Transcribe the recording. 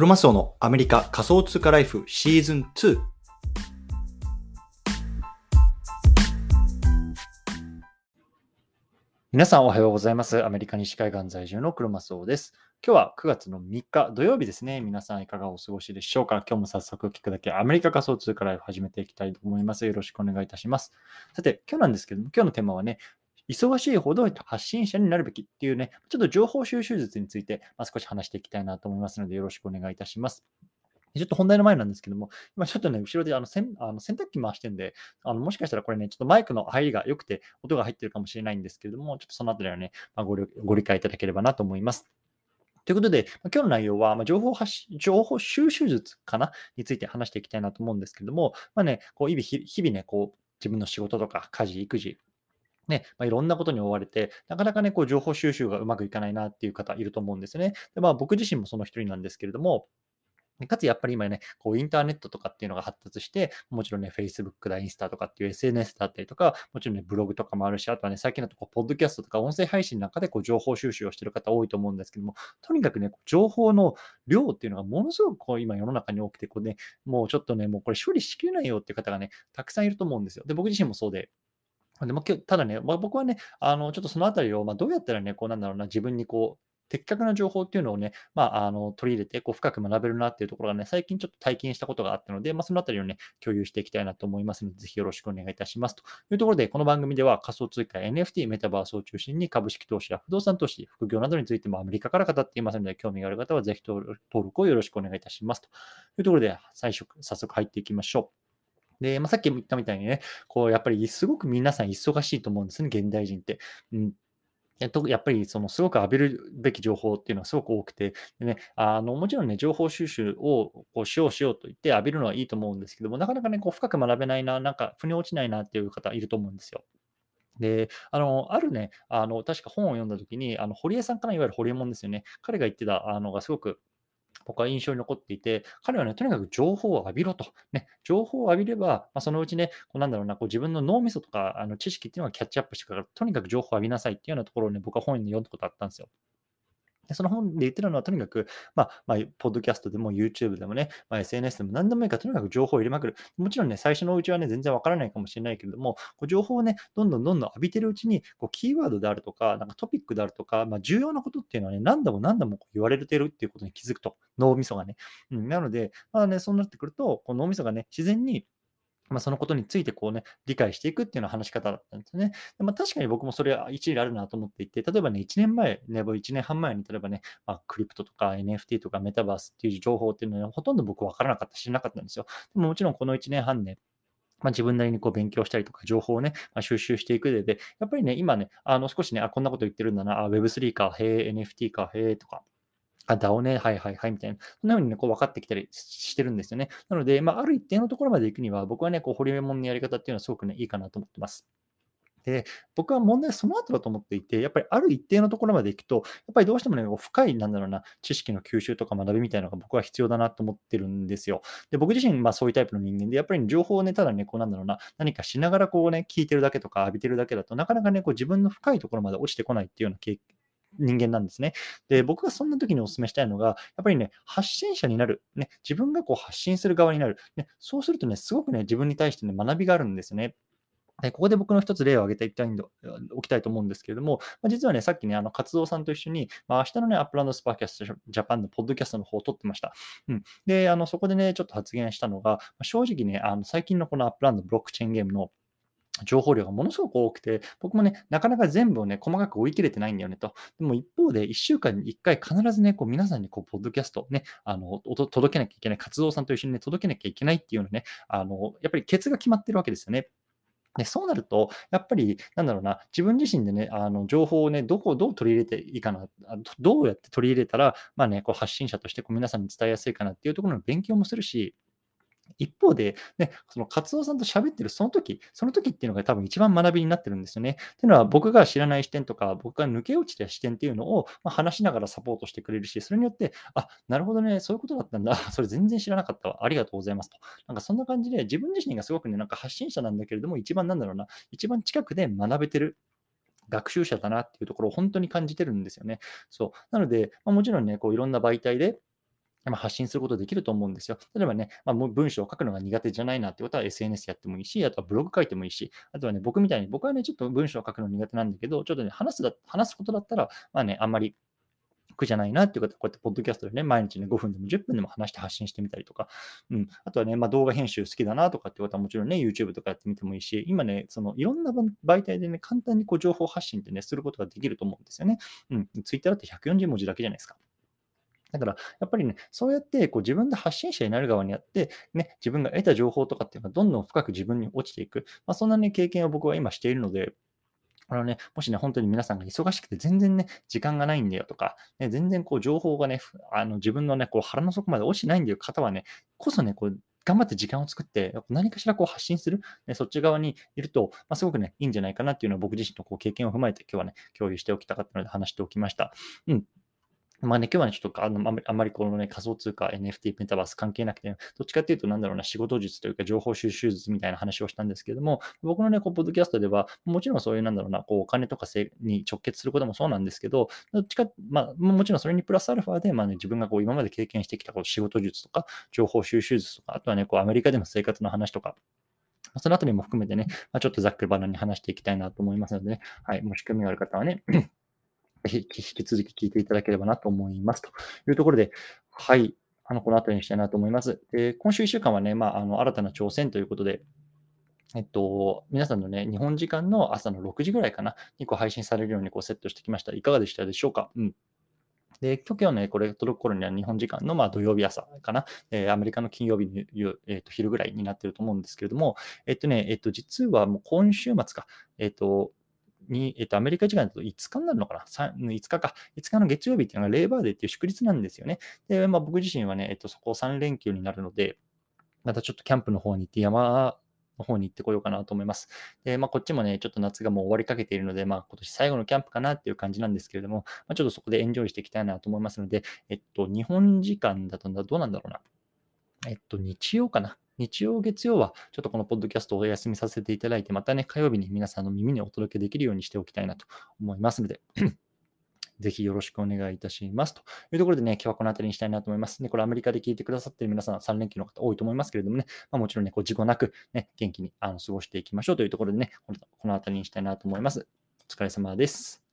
クロマスオのアメリカ仮想通貨ライフシーズン2。皆さんおはようございます。アメリカ西海岸在住のクロマスオです。今日は9月の3日土曜日ですね。皆さんいかがお過ごしでしょうか？今日も早速聞くだけアメリカ仮想通貨ライフ始めていきたいと思います。よろしくお願いいたします。さて、今日なんですけども、今日のテーマはね、忙しいほど発信者になるべきっていうね、ちょっと情報収集術について、ま、少し話していきたいなと思いますので、よろしくお願いいたします。ちょっと本題の前なんですけども、今ちょっとね、後ろであの洗あの洗濯機回してるんで、あのもしかしたらこれね、ちょっとマイクの入りが良くて音が入ってるかもしれないんですけれども、ちょっとそのあたりはね、まあ、ごご理解いただければなと思います。ということで、今日の内容は、ま、情報発情報収集術かな？について話していきたいなと思うんですけども、まあね、こう日々日々ね、こう自分の仕事とか家事、育児、ね、まあ、いろんなことに追われて、なかなかね、こう情報収集がうまくいかないなっていう方いると思うんですね。でまあ、僕自身もその一人なんですけれども、かつやっぱり今ね、こうインターネットとかっていうのが発達して、もちろんね、Facebook だ、インスタとかっていう SNS だったりとか、もちろんね、ブログとかもあるし、あとはね、最近だとこう、ポッドキャストとか音声配信なんかでこう情報収集をしてる方多いと思うんですけども、とにかくね、情報の量っていうのがものすごくこう今世の中に多くて、こうね、もうちょっとね、もうこれ処理しきれないよっていう方がね、たくさんいると思うんですよ。で、僕自身もそうで、でもただね、まあ、僕はね、あのちょっとそのあたりを、まあ、どうやったらね、こうなんだろうな、自分にこう、的確な情報っていうのをね、まあ、あの取り入れてこう深く学べるなっていうところがね、最近ちょっと体験したことがあったので、まあ、そのあたりをね、共有していきたいなと思いますので、ぜひよろしくお願いいたします。というところで、この番組では仮想通貨、NFT、メタバースを中心に株式投資や不動産投資、副業などについてもアメリカから語っていますので、興味がある方はぜひ登録をよろしくお願いいたします。というところで、最初、早速入っていきましょう。で、まあ、さっき言ったみたいにね、こう、やっぱりすごく皆さん忙しいと思うんですね、現代人って。うん、やっぱりそのすごく浴びるべき情報っていうのはすごく多くて、でね、あのもちろんね、情報収集をこうしようしようと言って浴びるのはいいと思うんですけども、なかなかね、こう深く学べないな、なんか腑に落ちないなっていう方いると思うんですよ。で、あの、あるね、あの、確か本を読んだときに、あの、堀江さんかな、いわゆる堀江門ですよね。彼が言ってたあのがすごく僕は印象に残っていて、彼はね、とにかく情報を浴びろと。ね、情報を浴びれば、まあ、そのうちね、こうなんだろうな、こう自分の脳みそとかあの知識っていうのがキャッチアップしてから、とにかく情報を浴びなさいっていうようなところをね、僕は本に読んだことあったんですよ。でその本で言ってるのは、とにかく、まあ、まあ、ポッドキャストでも YouTube でもね、まあ、SNS でも何でもいいから、とにかく情報を入れまくる。もちろんね、最初のうちはね、全然わからないかもしれないけれども、こう情報をね、どんどんどんどん浴びてるうちに、こうキーワードであるとか、なんかトピックであるとか、まあ、重要なことっていうのはね、何度も何度も言われてるっていうことに気づくと、脳みそがね。うん、なので、まあね、そうなってくると、こう脳みそがね、自然にまあ、そのことについてこうね、理解していくっていうような話し方だったんですね。でまあ、確かに僕もそれは一理あるなと思っていて、例えばね、1年前、ね、1年半前に、例えばね、まあ、クリプトとか NFT とかメタバースっていう情報っていうのはほとんど僕分からなかった、知らなかったんですよ。でももちろんこの1年半ね、まあ、自分なりにこう勉強したりとか、情報をね、まあ、収集していく上で、やっぱりね、今ね、あの少しね、あ、こんなこと言ってるんだな、あ、Web3 か、へえ、NFT か、へえ、とか、あ、DAO ね、はいはいはい、みたいな。そんな風にね、こう分かってきたりしてるんですよね。なので、まあ、ある一定のところまで行くには、僕はね、こう、ホリエモンのやり方っていうのはすごくね、いいかなと思ってます。で、僕は問題その後だと思っていて、やっぱりある一定のところまで行くと、やっぱりどうしてもね、深い、なんだろうな、知識の吸収とか学びみたいなのが僕は必要だなと思ってるんですよ。で、僕自身、まあそういうタイプの人間で、やっぱり情報をね、ただね、こうなんだろうな、何かしながらこうね、聞いてるだけとか浴びてるだけだとなかなかね、こう自分の深いところまで落ちてこないっていうような経験人間なんですね。で、僕がそんな時にお勧めしたいのが、やっぱりね、発信者になる。ね、自分がこう発信する側になる。ね、そうするとね、すごくね、自分に対してね、学びがあるんですよね。でここで僕の一つ例を挙げていきたいおきたいと思うんですけれども、まあ、実はね、さっきね、あの活動さんと一緒に、まあ、明日のね、 Upland スパーキャストジャパンのポッドキャストの方を撮ってました。うん、で、あのそこでね、ちょっと発言したのが、正直ね、あの最近のこの Upland ブロックチェーンゲームの情報量がものすごく多くて、僕もね、なかなか全部をね、細かく追い切れてないんだよねと。でも一方で、1週間に1回必ずね、こう皆さんにこう、ポッドキャストね、あの、届けなきゃいけない、活動さんと一緒にね、届けなきゃいけないっていうのね、あの、やっぱりケツが決まってるわけですよね。でそうなると、やっぱり、なんだろうな、自分自身でね、あの情報をね、どこをどう取り入れていいかな、どうやって取り入れたら、まあね、こう発信者としてこう皆さんに伝えやすいかなっていうところの勉強もするし、一方で、ね、その活動さんと喋ってるその時、その時っていうのが多分一番学びになってるんですよね。っていうのは僕が知らない視点とか、僕が抜け落ちた視点っていうのを、ま話しながらサポートしてくれるし、それによって、あ、なるほどね、そういうことだったんだ。それ全然知らなかったわ。ありがとうございますと。なんかそんな感じで自分自身がすごくね、なんか発信者なんだけれども、一番なんだろうな、一番近くで学べてる。学習者だなっていうところを本当に感じてるんですよね。そう。なので、まあ、もちろんね、こういろんな媒体でまあ、発信することできると思うんですよ。例えばね、まあ、文章を書くのが苦手じゃないなってことは SNS やってもいいし、あとはブログ書いてもいいし、あとはね、僕みたいに、僕はね、ちょっと文章を書くの苦手なんだけど、ちょっとね、話すだ話すことだったら、まあね、あんまり苦じゃないなっていう方は、こうやってポッドキャストでね、毎日ね、5分でも10分でも話して発信してみたりとか、うん、あとはね、まあ、動画編集好きだなとかっていう方はもちろんね、YouTube とかやってみてもいいし、今ね、そのいろんな媒体でね、簡単にこう情報発信ってね、することができると思うんですよね。うん、Twitter だって140文字だけじゃないですか。だから、やっぱりね、そうやってこう自分で発信者になる側にあって、ね、自分が得た情報とかっていうのがどんどん深く自分に落ちていく、まあ、そんなね、経験を僕は今しているので、あのね、もしね、本当に皆さんが忙しくて全然ね、時間がないんだよとか、ね、全然こう情報がね、あの自分のね、こう腹の底まで落ちないんだよ方はね、こそね、こう頑張って時間を作って、何かしらこう発信する、ね、そっち側にいると、まあ、すごくね、いいんじゃないかなっていうのは僕自身のこう経験を踏まえて今日はね、共有しておきたかったので話しておきました。うん。まあね、今日はね、ちょっとあのあまりこのね、仮想通貨、NFT、メタバース関係なくて、どっちかっていうと、なんだろうな、仕事術というか、情報収集術みたいな話をしたんですけども、僕のね、こう、ポッドキャストでは、もちろんそういう、なんだろうな、こう、お金とかに直結することもそうなんですけど、どっちか、まあ、もちろんそれにプラスアルファで、まあね、自分がこう、今まで経験してきたこう仕事術とか、情報収集術とか、あとはね、こう、アメリカでの生活の話とか、そのあたりも含めてね、まあ、ちょっとざっくりバナに話していきたいなと思いますのでね、はい、もし興味がある方はね、引き続き聞いていただければなと思います。というところで、はい、あの、この後にしたいなと思います。で、今週1週間はね、まあ、あの、新たな挑戦ということで、えっと、皆さんのね、日本時間の朝の6時ぐらいかな、にこう配信されるようにこうセットしてきました。いかがでしたでしょうか？うん。で、今日ね、これ届く頃には日本時間のまあ土曜日朝かな、えー、アメリカの金曜日の、えー、と昼ぐらいになってると思うんですけれども、えっとね、えっと、実はもう今週末か、えっと、に、えっと、アメリカ時間だと5日になるのかな ?5 日か。5日の月曜日っていうのがレーバーデーっていう祝日なんですよね。で、まあ、僕自身はね、えっと、そこ3連休になるので、またちょっとキャンプの方に行って山の方に行ってこようかなと思います。で、まあ、こっちもね、ちょっと夏がもう終わりかけているので、まあ、今年最後のキャンプかなっていう感じなんですけれども、まあ、ちょっとそこでエンジョイしていきたいなと思いますので、えっと、日本時間だとどうなんだろうな？えっと、日曜かな？日曜、月曜はちょっとこのポッドキャストをお休みさせていただいて、またね、火曜日に皆さんの耳にお届けできるようにしておきたいなと思いますので、ぜひよろしくお願いいたします。というところでね、今日はこの辺りにしたいなと思います。ね、これアメリカで聞いてくださっている皆さん、3連休の方多いと思いますけれどもね、まあ、もちろんね、こう事故なく、ね、元気にあの過ごしていきましょうというところでね、この辺りにしたいなと思います。お疲れ様です。